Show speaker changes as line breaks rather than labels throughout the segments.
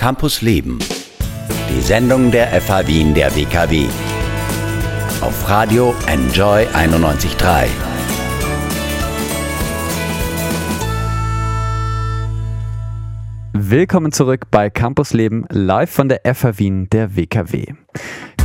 Campus Leben. Die Sendung der FH Wien der WKW. Auf Radio Enjoy 91.3.
Willkommen zurück bei Campus Leben live von der FH Wien der WKW.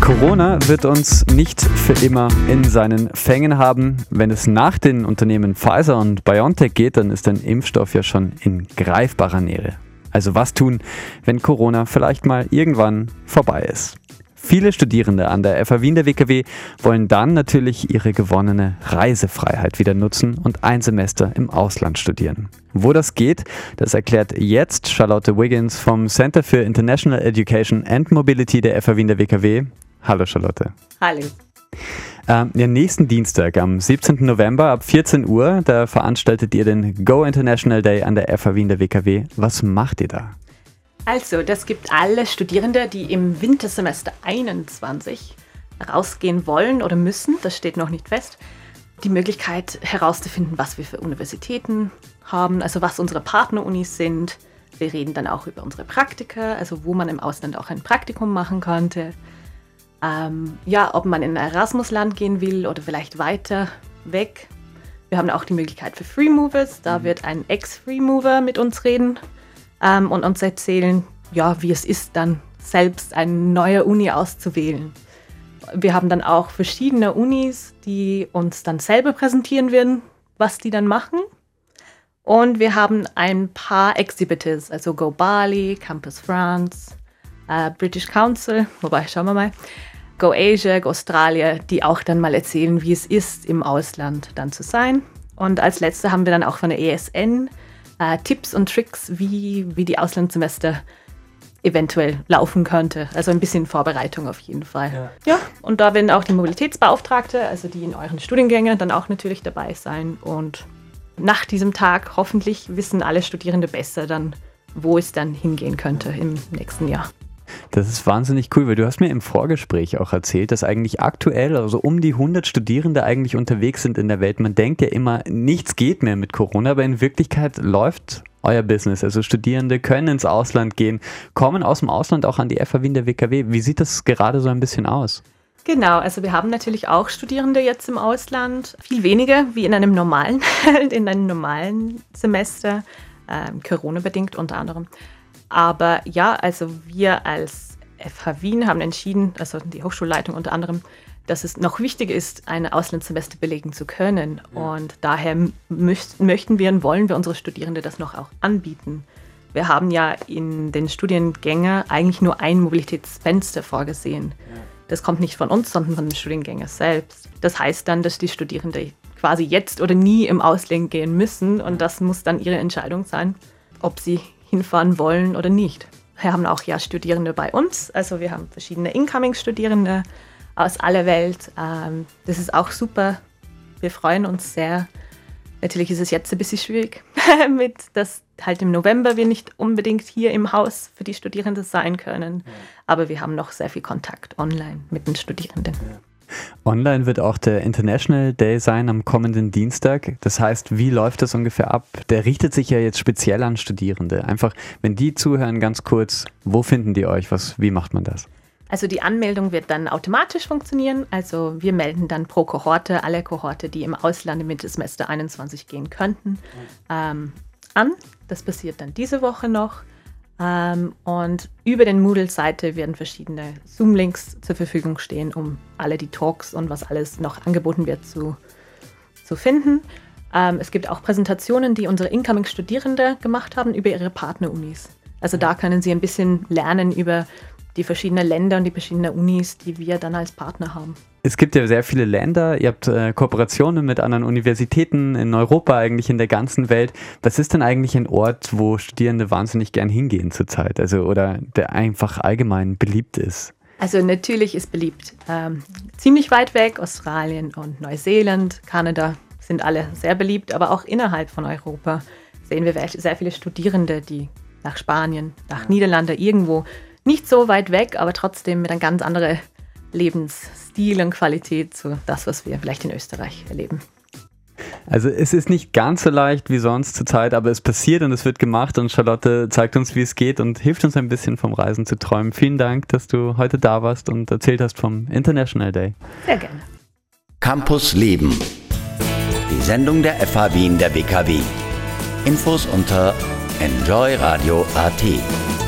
Corona wird uns nicht für immer in seinen Fängen haben. Wenn es nach den Unternehmen Pfizer und BioNTech geht, dann ist ein Impfstoff ja schon in greifbarer Nähe. Also was tun, wenn Corona vielleicht mal irgendwann vorbei ist? Viele Studierende an der FA Wien der WKW wollen dann natürlich ihre gewonnene Reisefreiheit wieder nutzen und ein Semester im Ausland studieren. Wo das geht, das erklärt jetzt Charlotte Wiggins vom Center for International Education and Mobility der FA Wien der WKW. Hallo Charlotte.
Hallo.
Ähm, ja, nächsten Dienstag, am 17. November ab 14 Uhr, da veranstaltet ihr den Go International Day an der FH Wien der WKW. Was macht ihr da?
Also, das gibt alle Studierende, die im Wintersemester 21 rausgehen wollen oder müssen, das steht noch nicht fest, die Möglichkeit herauszufinden, was wir für Universitäten haben, also was unsere Partnerunis sind. Wir reden dann auch über unsere Praktika, also wo man im Ausland auch ein Praktikum machen könnte ähm, ja, ob man in ein Erasmus-Land gehen will oder vielleicht weiter weg. Wir haben auch die Möglichkeit für Free Movers. Da mhm. wird ein Ex-Free Mover mit uns reden ähm, und uns erzählen, ja, wie es ist, dann selbst eine neue Uni auszuwählen. Wir haben dann auch verschiedene Unis, die uns dann selber präsentieren werden, was die dann machen. Und wir haben ein paar Exhibitors, also Go Bali, Campus France, äh, British Council, wobei schauen wir mal, Go Asia, Go Australia, die auch dann mal erzählen, wie es ist, im Ausland dann zu sein. Und als letzte haben wir dann auch von der ESN äh, Tipps und Tricks, wie, wie die Auslandssemester eventuell laufen könnte. Also ein bisschen Vorbereitung auf jeden Fall. Ja. ja, und da werden auch die Mobilitätsbeauftragte, also die in euren Studiengängen, dann auch natürlich dabei sein. Und nach diesem Tag hoffentlich wissen alle Studierende besser dann, wo es dann hingehen könnte im nächsten Jahr.
Das ist wahnsinnig cool, weil du hast mir im Vorgespräch auch erzählt, dass eigentlich aktuell also um die 100 Studierende eigentlich unterwegs sind in der Welt. Man denkt ja immer, nichts geht mehr mit Corona, aber in Wirklichkeit läuft euer Business. Also Studierende können ins Ausland gehen, kommen aus dem Ausland auch an die FH Wien der WKW. Wie sieht das gerade so ein bisschen aus?
Genau, also wir haben natürlich auch Studierende jetzt im Ausland, viel weniger wie in einem normalen, in einem normalen Semester, äh, Corona-bedingt unter anderem. Aber ja, also wir als FH Wien haben entschieden, also die Hochschulleitung unter anderem, dass es noch wichtig ist, eine Auslandssemester belegen zu können. Und daher möchten wir und wollen wir unsere Studierende das noch auch anbieten. Wir haben ja in den Studiengängen eigentlich nur ein Mobilitätsfenster vorgesehen. Das kommt nicht von uns, sondern von den Studiengängen selbst. Das heißt dann, dass die Studierenden quasi jetzt oder nie im Ausland gehen müssen und das muss dann ihre Entscheidung sein, ob sie hinfahren wollen oder nicht. Wir haben auch ja Studierende bei uns, also wir haben verschiedene Incoming-Studierende aus aller Welt. Ähm, das ist auch super. Wir freuen uns sehr. Natürlich ist es jetzt ein bisschen schwierig, mit dass halt im November wir nicht unbedingt hier im Haus für die Studierenden sein können. Aber wir haben noch sehr viel Kontakt online mit den Studierenden.
Online wird auch der International Day sein am kommenden Dienstag. Das heißt, wie läuft das ungefähr ab? Der richtet sich ja jetzt speziell an Studierende. Einfach, wenn die zuhören, ganz kurz, wo finden die euch? Was, wie macht man das?
Also die Anmeldung wird dann automatisch funktionieren. Also wir melden dann pro Kohorte alle Kohorte, die im Ausland im Semester 21 gehen könnten, ähm, an. Das passiert dann diese Woche noch. Ähm, und über den Moodle-Seite werden verschiedene Zoom-Links zur Verfügung stehen, um alle die Talks und was alles noch angeboten wird zu, zu finden. Ähm, es gibt auch Präsentationen, die unsere Incoming-Studierende gemacht haben über ihre Partnerunis. Also da können sie ein bisschen lernen über die verschiedenen Länder und die verschiedenen Unis, die wir dann als Partner haben.
Es gibt ja sehr viele Länder, ihr habt äh, Kooperationen mit anderen Universitäten in Europa, eigentlich in der ganzen Welt. Was ist denn eigentlich ein Ort, wo Studierende wahnsinnig gern hingehen zurzeit? Also oder der einfach allgemein beliebt ist?
Also natürlich ist beliebt. Ähm, ziemlich weit weg, Australien und Neuseeland, Kanada sind alle sehr beliebt, aber auch innerhalb von Europa sehen wir sehr viele Studierende, die nach Spanien, nach Niederlande irgendwo nicht so weit weg, aber trotzdem mit einem ganz anderen Lebensstil und Qualität zu das, was wir vielleicht in Österreich erleben.
Also es ist nicht ganz so leicht wie sonst zur Zeit, aber es passiert und es wird gemacht und Charlotte zeigt uns, wie es geht und hilft uns ein bisschen vom Reisen zu träumen. Vielen Dank, dass du heute da warst und erzählt hast vom International Day.
Sehr gerne.
Campus Leben. Die Sendung der FH Wien der WKW. Infos unter enjoyradio.at.